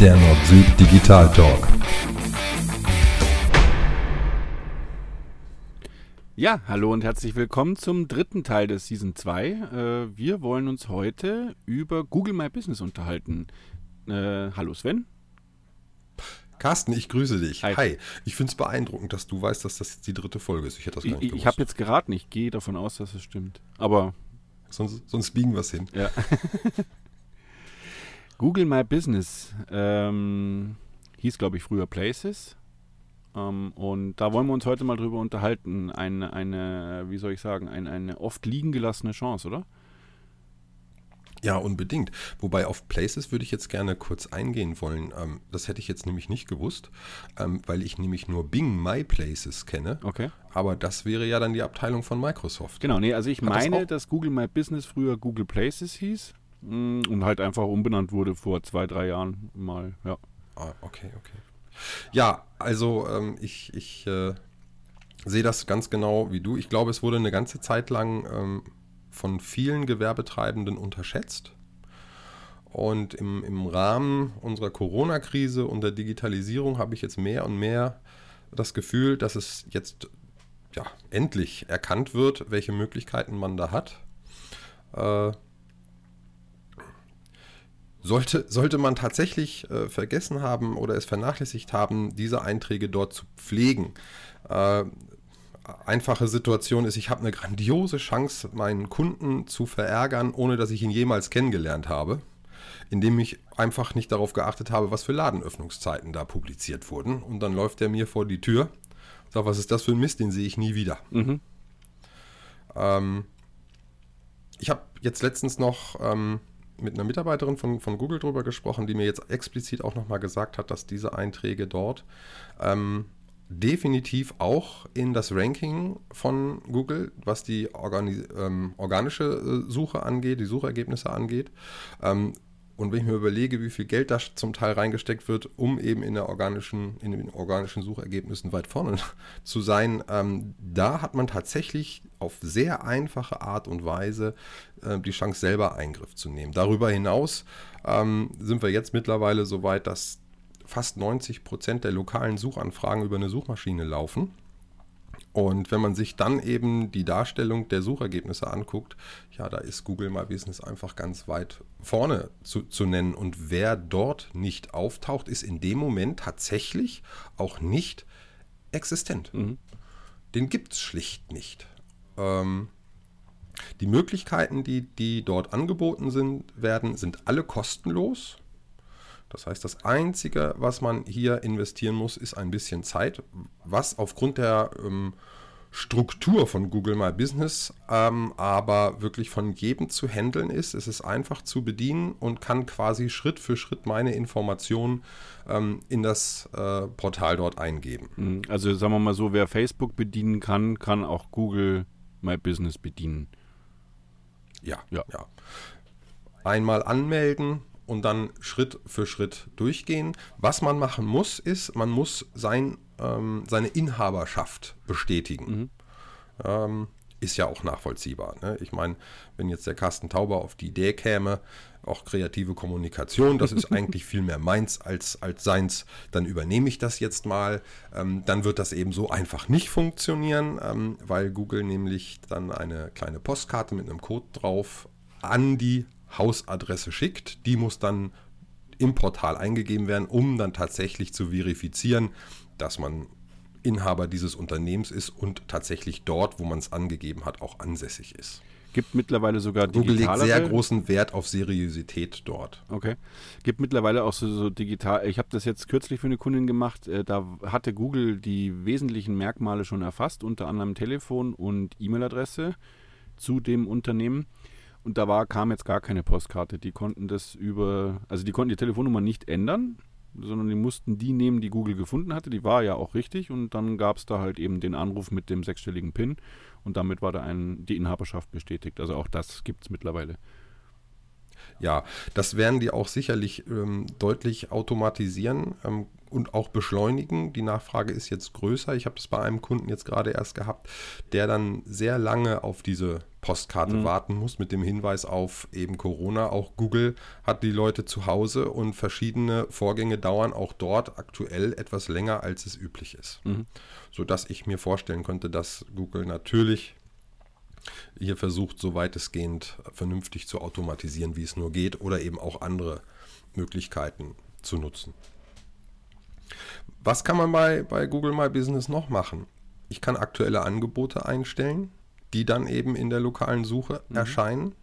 der Nord-Süd Digital Talk. Ja, hallo und herzlich willkommen zum dritten Teil des Season 2. Äh, wir wollen uns heute über Google My Business unterhalten. Äh, hallo Sven. Carsten, ich grüße dich. Hi. Hi. Ich finde es beeindruckend, dass du weißt, dass das jetzt die dritte Folge ist. Ich hätte das gar Ich, nicht ich gewusst. habe jetzt geraten, ich gehe davon aus, dass es stimmt. Aber sonst, sonst biegen wir es hin. ja. Google My Business ähm, hieß, glaube ich, früher Places. Ähm, und da wollen wir uns heute mal drüber unterhalten. Eine, eine wie soll ich sagen, eine, eine oft liegen gelassene Chance, oder? Ja, unbedingt. Wobei auf Places würde ich jetzt gerne kurz eingehen wollen. Ähm, das hätte ich jetzt nämlich nicht gewusst, ähm, weil ich nämlich nur Bing My Places kenne. Okay. Aber das wäre ja dann die Abteilung von Microsoft. Genau, nee, also ich Hat das meine, auch- dass Google My Business früher Google Places hieß und halt einfach umbenannt wurde vor zwei, drei Jahren mal. Ja. Ah, okay, okay. Ja, also ähm, ich, ich äh, sehe das ganz genau wie du. Ich glaube, es wurde eine ganze Zeit lang ähm, von vielen Gewerbetreibenden unterschätzt. Und im, im Rahmen unserer Corona-Krise und der Digitalisierung habe ich jetzt mehr und mehr das Gefühl, dass es jetzt ja, endlich erkannt wird, welche Möglichkeiten man da hat. Äh, sollte, sollte man tatsächlich äh, vergessen haben oder es vernachlässigt haben, diese Einträge dort zu pflegen. Äh, einfache Situation ist, ich habe eine grandiose Chance, meinen Kunden zu verärgern, ohne dass ich ihn jemals kennengelernt habe, indem ich einfach nicht darauf geachtet habe, was für Ladenöffnungszeiten da publiziert wurden. Und dann läuft er mir vor die Tür, sagt, was ist das für ein Mist, den sehe ich nie wieder. Mhm. Ähm, ich habe jetzt letztens noch ähm, mit einer Mitarbeiterin von, von Google drüber gesprochen, die mir jetzt explizit auch nochmal gesagt hat, dass diese Einträge dort ähm, definitiv auch in das Ranking von Google, was die ähm, organische äh, Suche angeht, die Suchergebnisse angeht. Ähm, und wenn ich mir überlege, wie viel Geld da zum Teil reingesteckt wird, um eben in, der organischen, in den organischen Suchergebnissen weit vorne zu sein, ähm, da hat man tatsächlich auf sehr einfache Art und Weise äh, die Chance, selber Eingriff zu nehmen. Darüber hinaus ähm, sind wir jetzt mittlerweile so weit, dass fast 90 Prozent der lokalen Suchanfragen über eine Suchmaschine laufen. Und wenn man sich dann eben die Darstellung der Suchergebnisse anguckt, ja, da ist Google My Business einfach ganz weit vorne zu, zu nennen. Und wer dort nicht auftaucht, ist in dem Moment tatsächlich auch nicht existent. Mhm. Den gibt es schlicht nicht. Ähm, die Möglichkeiten, die, die dort angeboten sind, werden, sind alle kostenlos. Das heißt, das Einzige, was man hier investieren muss, ist ein bisschen Zeit, was aufgrund der ähm, Struktur von Google My Business ähm, aber wirklich von jedem zu handeln ist. Es ist einfach zu bedienen und kann quasi Schritt für Schritt meine Informationen ähm, in das äh, Portal dort eingeben. Mhm. Also sagen wir mal so, wer Facebook bedienen kann, kann auch Google My Business bedienen. Ja, Ja. ja. Einmal anmelden und dann Schritt für Schritt durchgehen. Was man machen muss, ist, man muss sein, ähm, seine Inhaberschaft bestätigen. Ähm, ist ja auch nachvollziehbar. Ne? Ich meine, wenn jetzt der Carsten Tauber auf die Idee käme, auch kreative Kommunikation, das ist eigentlich viel mehr meins als, als seins, dann übernehme ich das jetzt mal. Ähm, dann wird das eben so einfach nicht funktionieren, ähm, weil Google nämlich dann eine kleine Postkarte mit einem Code drauf an die Hausadresse schickt. Die muss dann im Portal eingegeben werden, um dann tatsächlich zu verifizieren, dass man Inhaber dieses Unternehmens ist und tatsächlich dort, wo man es angegeben hat, auch ansässig ist. Gibt mittlerweile sogar Google legt sehr großen Wert auf Seriosität dort. Okay. Gibt mittlerweile auch so, so digital. Ich habe das jetzt kürzlich für eine Kundin gemacht. Äh, da hatte Google die wesentlichen Merkmale schon erfasst, unter anderem Telefon und E-Mail-Adresse zu dem Unternehmen. Und da war, kam jetzt gar keine Postkarte. Die konnten das über, also die konnten die Telefonnummer nicht ändern, sondern die mussten die nehmen, die Google gefunden hatte. Die war ja auch richtig. Und dann gab es da halt eben den Anruf mit dem sechsstelligen PIN. Und damit war da ein, die Inhaberschaft bestätigt. Also auch das gibt es mittlerweile. Ja, das werden die auch sicherlich ähm, deutlich automatisieren. Ähm, und auch beschleunigen. Die Nachfrage ist jetzt größer. Ich habe das bei einem Kunden jetzt gerade erst gehabt, der dann sehr lange auf diese Postkarte mhm. warten muss mit dem Hinweis auf eben Corona. Auch Google hat die Leute zu Hause und verschiedene Vorgänge dauern auch dort aktuell etwas länger, als es üblich ist. Mhm. Sodass ich mir vorstellen könnte, dass Google natürlich hier versucht, so weitestgehend vernünftig zu automatisieren, wie es nur geht, oder eben auch andere Möglichkeiten zu nutzen. Was kann man bei, bei Google My Business noch machen? Ich kann aktuelle Angebote einstellen, die dann eben in der lokalen Suche mhm. erscheinen,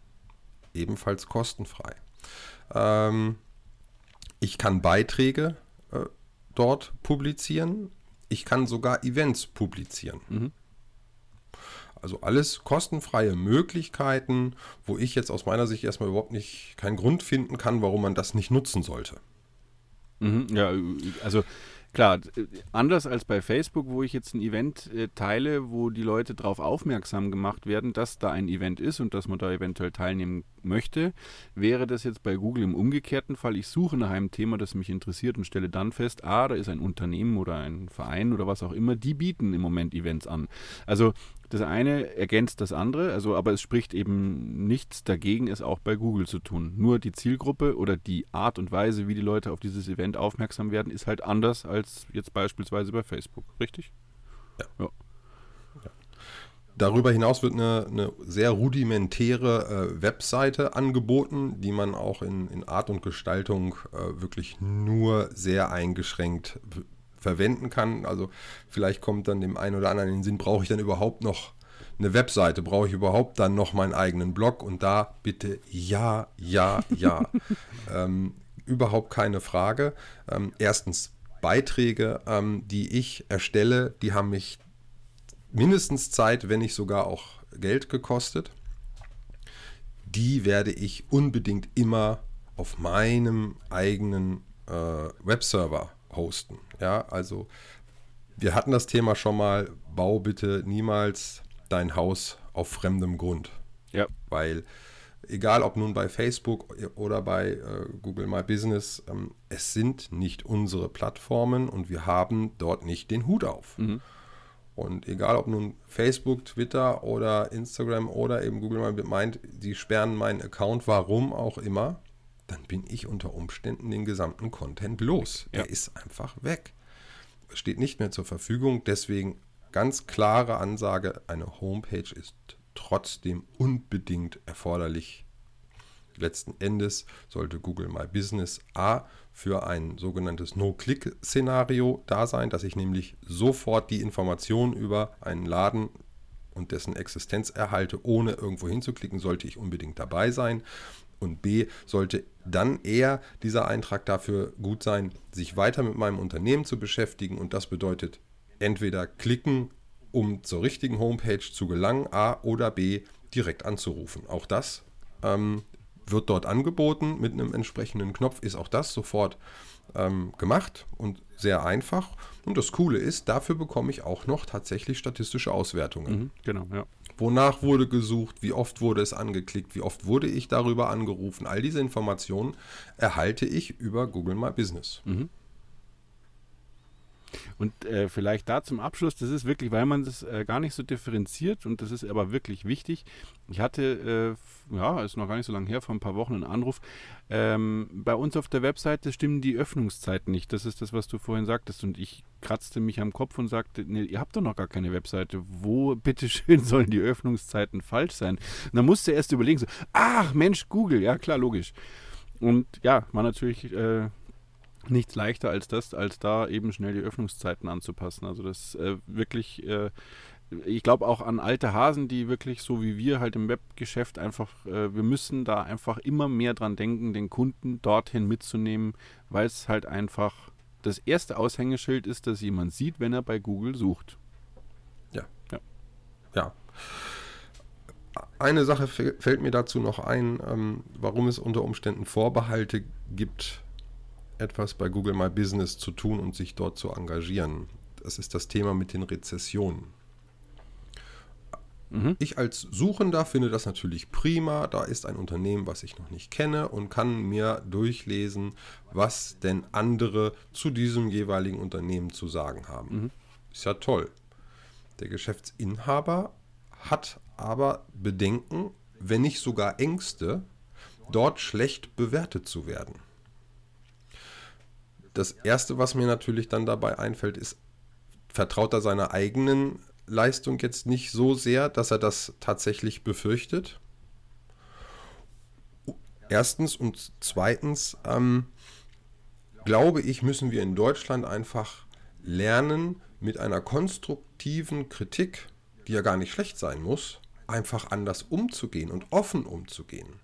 ebenfalls kostenfrei. Ähm, ich kann Beiträge äh, dort publizieren. Ich kann sogar Events publizieren. Mhm. Also alles kostenfreie Möglichkeiten, wo ich jetzt aus meiner Sicht erstmal überhaupt nicht keinen Grund finden kann, warum man das nicht nutzen sollte. Mhm, ja, also Klar, anders als bei Facebook, wo ich jetzt ein Event äh, teile, wo die Leute darauf aufmerksam gemacht werden, dass da ein Event ist und dass man da eventuell teilnehmen möchte, wäre das jetzt bei Google im umgekehrten Fall. Ich suche nach einem Thema, das mich interessiert und stelle dann fest, ah, da ist ein Unternehmen oder ein Verein oder was auch immer, die bieten im Moment Events an. Also das eine ergänzt das andere, also aber es spricht eben nichts dagegen, es auch bei Google zu tun. Nur die Zielgruppe oder die Art und Weise, wie die Leute auf dieses Event aufmerksam werden, ist halt anders als jetzt beispielsweise bei Facebook, richtig? Ja. ja. Darüber hinaus wird eine, eine sehr rudimentäre äh, Webseite angeboten, die man auch in, in Art und Gestaltung äh, wirklich nur sehr eingeschränkt verwenden kann. Also vielleicht kommt dann dem einen oder anderen in den Sinn, brauche ich dann überhaupt noch eine Webseite? Brauche ich überhaupt dann noch meinen eigenen Blog? Und da bitte ja, ja, ja. ähm, überhaupt keine Frage. Ähm, erstens, Beiträge, ähm, die ich erstelle, die haben mich mindestens Zeit, wenn nicht sogar auch Geld gekostet. Die werde ich unbedingt immer auf meinem eigenen äh, Webserver hosten. Ja, also wir hatten das Thema schon mal, bau bitte niemals dein Haus auf fremdem Grund. Ja. Weil egal ob nun bei Facebook oder bei äh, Google My Business, ähm, es sind nicht unsere Plattformen und wir haben dort nicht den Hut auf. Mhm. Und egal ob nun Facebook, Twitter oder Instagram oder eben Google My meint, sie sperren meinen Account, warum auch immer, dann bin ich unter Umständen den gesamten Content los. Ja. Er ist einfach weg. Steht nicht mehr zur Verfügung. Deswegen ganz klare Ansage, eine Homepage ist trotzdem unbedingt erforderlich. Letzten Endes sollte Google My Business A für ein sogenanntes No-Click-Szenario da sein, dass ich nämlich sofort die Informationen über einen Laden und dessen Existenz erhalte, ohne irgendwo hinzuklicken, sollte ich unbedingt dabei sein. Und B, sollte dann eher dieser Eintrag dafür gut sein, sich weiter mit meinem Unternehmen zu beschäftigen. Und das bedeutet entweder klicken, um zur richtigen Homepage zu gelangen, A oder B, direkt anzurufen. Auch das ähm, wird dort angeboten mit einem entsprechenden Knopf, ist auch das sofort ähm, gemacht und sehr einfach. Und das Coole ist, dafür bekomme ich auch noch tatsächlich statistische Auswertungen. Mhm, genau, ja. Wonach wurde gesucht, wie oft wurde es angeklickt, wie oft wurde ich darüber angerufen. All diese Informationen erhalte ich über Google My Business. Mhm. Und äh, vielleicht da zum Abschluss, das ist wirklich, weil man das äh, gar nicht so differenziert und das ist aber wirklich wichtig. Ich hatte, äh, ja, ist noch gar nicht so lange her, vor ein paar Wochen einen Anruf. Ähm, bei uns auf der Webseite stimmen die Öffnungszeiten nicht. Das ist das, was du vorhin sagtest. Und ich kratzte mich am Kopf und sagte, nee, ihr habt doch noch gar keine Webseite. Wo, bitteschön, sollen die Öffnungszeiten falsch sein? Und dann musste er erst überlegen, so, ach Mensch, Google, ja klar, logisch. Und ja, war natürlich äh, nichts leichter als das, als da eben schnell die Öffnungszeiten anzupassen. Also das äh, wirklich, äh, ich glaube auch an alte Hasen, die wirklich so wie wir halt im Webgeschäft einfach, äh, wir müssen da einfach immer mehr dran denken, den Kunden dorthin mitzunehmen, weil es halt einfach das erste Aushängeschild ist, das jemand sieht, wenn er bei Google sucht. Ja. Ja. ja. Eine Sache fällt mir dazu noch ein, ähm, warum es unter Umständen Vorbehalte gibt, etwas bei Google My Business zu tun und sich dort zu engagieren. Das ist das Thema mit den Rezessionen. Mhm. Ich als Suchender finde das natürlich prima. Da ist ein Unternehmen, was ich noch nicht kenne und kann mir durchlesen, was denn andere zu diesem jeweiligen Unternehmen zu sagen haben. Mhm. Ist ja toll. Der Geschäftsinhaber hat aber Bedenken, wenn nicht sogar Ängste, dort schlecht bewertet zu werden. Das Erste, was mir natürlich dann dabei einfällt, ist, vertraut er seiner eigenen Leistung jetzt nicht so sehr, dass er das tatsächlich befürchtet? Erstens und zweitens ähm, glaube ich, müssen wir in Deutschland einfach lernen, mit einer konstruktiven Kritik, die ja gar nicht schlecht sein muss, einfach anders umzugehen und offen umzugehen.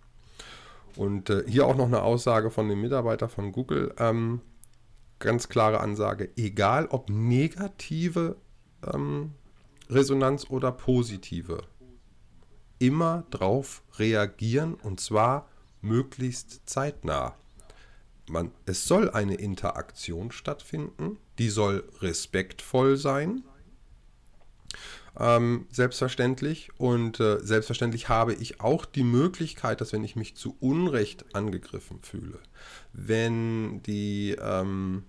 Und äh, hier auch noch eine Aussage von dem Mitarbeiter von Google. Ähm, ganz klare Ansage, egal ob negative ähm, Resonanz oder positive, immer drauf reagieren und zwar möglichst zeitnah. Man, es soll eine Interaktion stattfinden, die soll respektvoll sein ähm, selbstverständlich. Und äh, selbstverständlich habe ich auch die Möglichkeit, dass wenn ich mich zu Unrecht angegriffen fühle, wenn die ähm,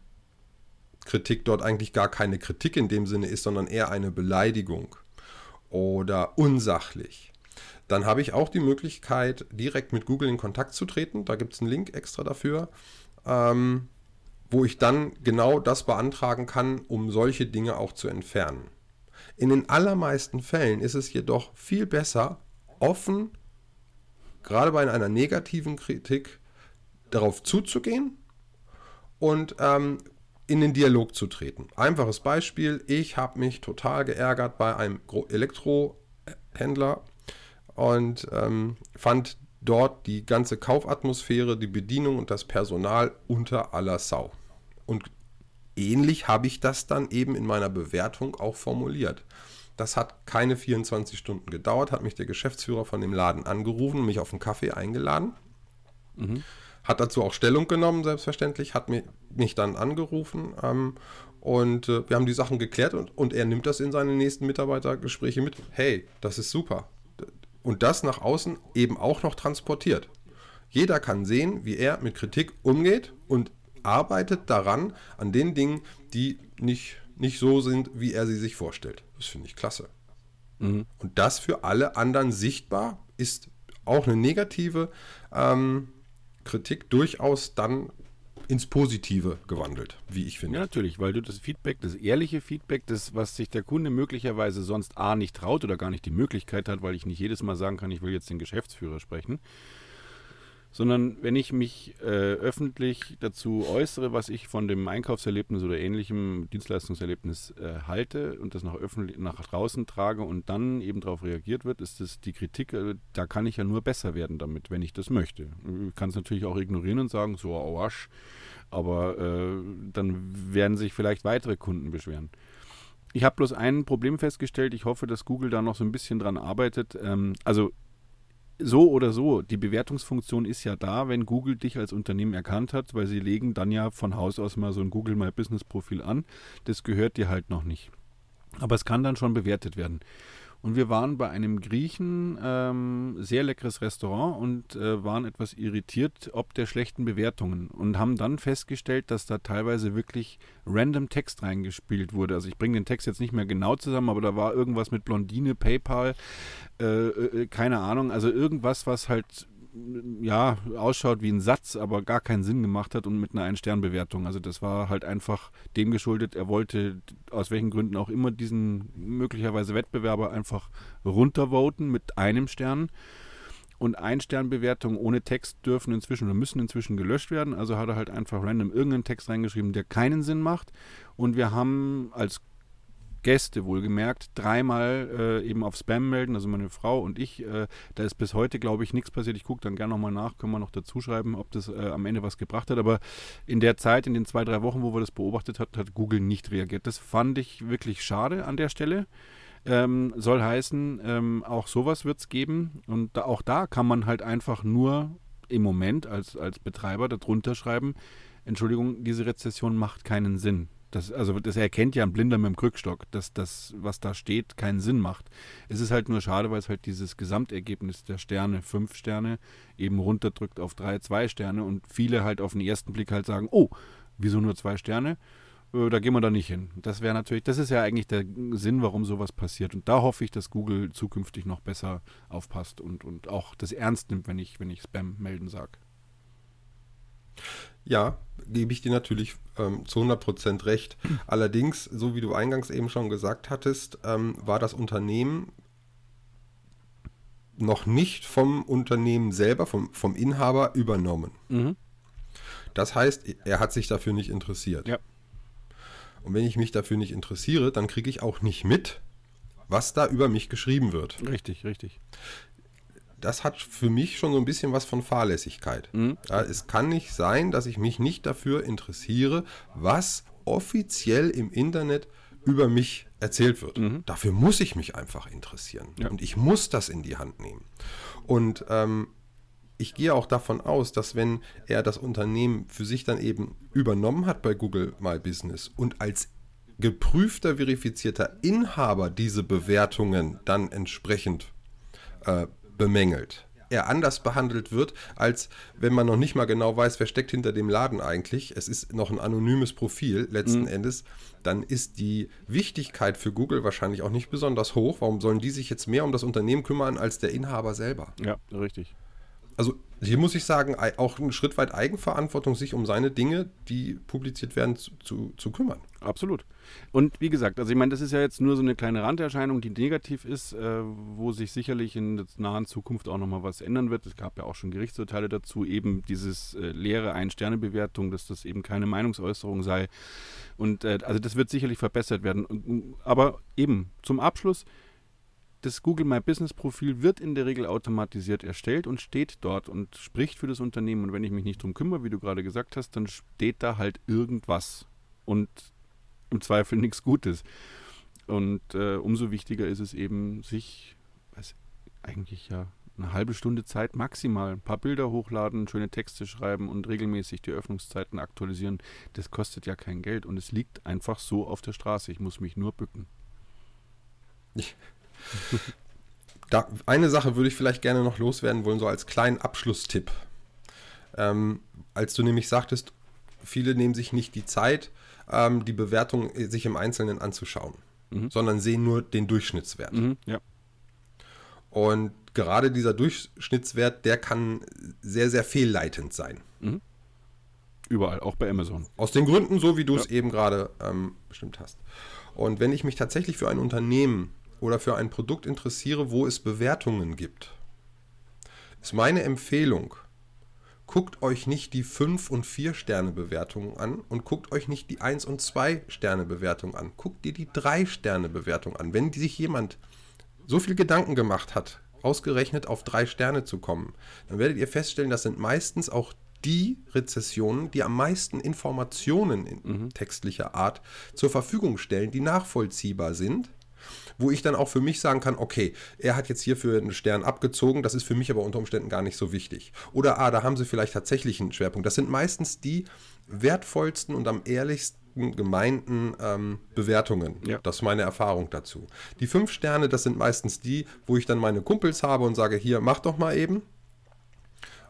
Kritik dort eigentlich gar keine Kritik in dem Sinne ist, sondern eher eine Beleidigung oder unsachlich, dann habe ich auch die Möglichkeit, direkt mit Google in Kontakt zu treten. Da gibt es einen Link extra dafür. Ähm, wo ich dann genau das beantragen kann, um solche Dinge auch zu entfernen. In den allermeisten Fällen ist es jedoch viel besser, offen, gerade bei einer negativen Kritik, darauf zuzugehen und ähm, in den Dialog zu treten. Einfaches Beispiel, ich habe mich total geärgert bei einem Elektrohändler und ähm, fand dort die ganze Kaufatmosphäre, die Bedienung und das Personal unter aller Sau. Und ähnlich habe ich das dann eben in meiner Bewertung auch formuliert. Das hat keine 24 Stunden gedauert, hat mich der Geschäftsführer von dem Laden angerufen und mich auf einen Kaffee eingeladen. Mhm. Hat dazu auch Stellung genommen, selbstverständlich, hat mich, mich dann angerufen ähm, und äh, wir haben die Sachen geklärt und, und er nimmt das in seine nächsten Mitarbeitergespräche mit. Hey, das ist super. Und das nach außen eben auch noch transportiert. Jeder kann sehen, wie er mit Kritik umgeht und arbeitet daran, an den Dingen, die nicht, nicht so sind, wie er sie sich vorstellt. Das finde ich klasse. Mhm. Und das für alle anderen sichtbar ist auch eine negative ähm, Kritik durchaus dann ins Positive gewandelt, wie ich finde. Ja, natürlich, weil du das Feedback, das ehrliche Feedback, das, was sich der Kunde möglicherweise sonst A nicht traut oder gar nicht die Möglichkeit hat, weil ich nicht jedes Mal sagen kann, ich will jetzt den Geschäftsführer sprechen, sondern wenn ich mich äh, öffentlich dazu äußere, was ich von dem Einkaufserlebnis oder ähnlichem Dienstleistungserlebnis äh, halte und das nach, öffentlich, nach draußen trage und dann eben darauf reagiert wird, ist das die Kritik, äh, da kann ich ja nur besser werden damit, wenn ich das möchte. Ich kann es natürlich auch ignorieren und sagen, so, oh, aber äh, dann werden sich vielleicht weitere Kunden beschweren. Ich habe bloß ein Problem festgestellt. Ich hoffe, dass Google da noch so ein bisschen dran arbeitet. Ähm, also so oder so, die Bewertungsfunktion ist ja da, wenn Google dich als Unternehmen erkannt hat, weil sie legen dann ja von Haus aus mal so ein Google My Business Profil an. Das gehört dir halt noch nicht. Aber es kann dann schon bewertet werden. Und wir waren bei einem Griechen, ähm, sehr leckeres Restaurant und äh, waren etwas irritiert ob der schlechten Bewertungen und haben dann festgestellt, dass da teilweise wirklich random Text reingespielt wurde. Also ich bringe den Text jetzt nicht mehr genau zusammen, aber da war irgendwas mit Blondine, PayPal, äh, äh, keine Ahnung, also irgendwas, was halt ja, ausschaut wie ein Satz, aber gar keinen Sinn gemacht hat und mit einer Ein-Stern-Bewertung. Also das war halt einfach dem geschuldet, er wollte aus welchen Gründen auch immer diesen möglicherweise Wettbewerber einfach runtervoten mit einem Stern. Und Ein-Stern-Bewertungen ohne Text dürfen inzwischen oder müssen inzwischen gelöscht werden. Also hat er halt einfach random irgendeinen Text reingeschrieben, der keinen Sinn macht. Und wir haben als Gäste wohlgemerkt, dreimal äh, eben auf Spam melden, also meine Frau und ich. Äh, da ist bis heute, glaube ich, nichts passiert. Ich gucke dann gerne nochmal nach, können wir noch dazu schreiben, ob das äh, am Ende was gebracht hat. Aber in der Zeit, in den zwei, drei Wochen, wo wir das beobachtet haben, hat Google nicht reagiert. Das fand ich wirklich schade an der Stelle. Ähm, soll heißen, ähm, auch sowas wird es geben. Und da, auch da kann man halt einfach nur im Moment als, als Betreiber darunter schreiben, Entschuldigung, diese Rezession macht keinen Sinn Das, also das erkennt ja ein Blinder mit dem Krückstock, dass das, was da steht, keinen Sinn macht. Es ist halt nur schade, weil es halt dieses Gesamtergebnis der Sterne, fünf Sterne, eben runterdrückt auf drei, zwei Sterne und viele halt auf den ersten Blick halt sagen, oh, wieso nur zwei Sterne? Äh, da gehen wir da nicht hin. Das wäre natürlich, das ist ja eigentlich der Sinn, warum sowas passiert. Und da hoffe ich, dass Google zukünftig noch besser aufpasst und, und auch das ernst nimmt, wenn ich, wenn ich Spam melden sage. Ja, gebe ich dir natürlich ähm, zu 100% recht. Allerdings, so wie du eingangs eben schon gesagt hattest, ähm, war das Unternehmen noch nicht vom Unternehmen selber, vom, vom Inhaber übernommen. Mhm. Das heißt, er hat sich dafür nicht interessiert. Ja. Und wenn ich mich dafür nicht interessiere, dann kriege ich auch nicht mit, was da über mich geschrieben wird. Richtig, richtig das hat für mich schon so ein bisschen was von Fahrlässigkeit. Mhm. Ja, es kann nicht sein, dass ich mich nicht dafür interessiere, was offiziell im Internet über mich erzählt wird. Mhm. Dafür muss ich mich einfach interessieren. Ja. Und ich muss das in die Hand nehmen. Und ähm, ich gehe auch davon aus, dass wenn er das Unternehmen für sich dann eben übernommen hat bei Google My Business und als geprüfter, verifizierter Inhaber diese Bewertungen dann entsprechend äh, bemängelt. Er anders behandelt wird, als wenn man noch nicht mal genau weiß, wer steckt hinter dem Laden eigentlich. Es ist noch ein anonymes Profil letzten mhm. Endes. Dann ist die Wichtigkeit für Google wahrscheinlich auch nicht besonders hoch. Warum sollen die sich jetzt mehr um das Unternehmen kümmern als der Inhaber selber? Ja, richtig. Also hier muss ich sagen, auch ein Schritt weit Eigenverantwortung, sich um seine Dinge, die publiziert werden, zu, zu, zu kümmern. Absolut. Und wie gesagt, also ich meine, das ist ja jetzt nur so eine kleine Randerscheinung, die negativ ist, äh, wo sich sicherlich in der nahen Zukunft auch nochmal was ändern wird. Es gab ja auch schon Gerichtsurteile dazu, eben dieses äh, leere Ein-Sterne-Bewertung, dass das eben keine Meinungsäußerung sei. Und äh, also das wird sicherlich verbessert werden. Aber eben zum Abschluss, das Google My Business Profil wird in der Regel automatisiert erstellt und steht dort und spricht für das Unternehmen. Und wenn ich mich nicht drum kümmere, wie du gerade gesagt hast, dann steht da halt irgendwas. Und im Zweifel nichts Gutes. Und äh, umso wichtiger ist es eben, sich, weiß, eigentlich ja eine halbe Stunde Zeit maximal, ein paar Bilder hochladen, schöne Texte schreiben und regelmäßig die Öffnungszeiten aktualisieren. Das kostet ja kein Geld und es liegt einfach so auf der Straße. Ich muss mich nur bücken. Da, eine Sache würde ich vielleicht gerne noch loswerden wollen, so als kleinen Abschlusstipp. Ähm, als du nämlich sagtest, viele nehmen sich nicht die Zeit, ähm, die Bewertung sich im Einzelnen anzuschauen, mhm. sondern sehen nur den Durchschnittswert. Mhm, ja. Und gerade dieser Durchschnittswert, der kann sehr, sehr fehlleitend sein. Mhm. Überall, auch bei Amazon. Aus den Gründen, so wie du es eben gerade ähm, bestimmt hast. Und wenn ich mich tatsächlich für ein Unternehmen oder für ein Produkt interessiere, wo es Bewertungen gibt, ist meine Empfehlung, guckt euch nicht die 5 und 4 Sterne Bewertungen an und guckt euch nicht die 1 und 2 Sterne Bewertung an. Guckt dir die 3 Sterne Bewertung an. Wenn sich jemand so viel Gedanken gemacht hat, ausgerechnet auf 3 Sterne zu kommen, dann werdet ihr feststellen, das sind meistens auch die Rezessionen, die am meisten Informationen in mhm. textlicher Art zur Verfügung stellen, die nachvollziehbar sind wo ich dann auch für mich sagen kann, okay, er hat jetzt hier für einen Stern abgezogen, das ist für mich aber unter Umständen gar nicht so wichtig. Oder ah, da haben sie vielleicht tatsächlich einen Schwerpunkt. Das sind meistens die wertvollsten und am ehrlichsten gemeinten ähm, Bewertungen. Ja. Das ist meine Erfahrung dazu. Die fünf Sterne, das sind meistens die, wo ich dann meine Kumpels habe und sage, hier, mach doch mal eben.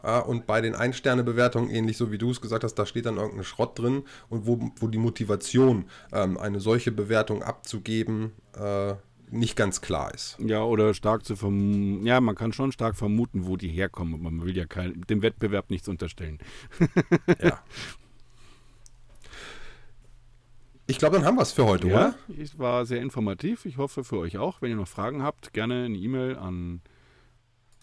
Und bei den Ein-Sterne-Bewertungen, ähnlich so wie du es gesagt hast, da steht dann irgendein Schrott drin und wo, wo die Motivation, ähm, eine solche Bewertung abzugeben, äh, nicht ganz klar ist. Ja, oder stark zu vermuten. Ja, man kann schon stark vermuten, wo die herkommen, man will ja kein, dem Wettbewerb nichts unterstellen. ja. Ich glaube, dann haben wir es für heute, ja, oder? Es war sehr informativ. Ich hoffe für euch auch. Wenn ihr noch Fragen habt, gerne eine E-Mail an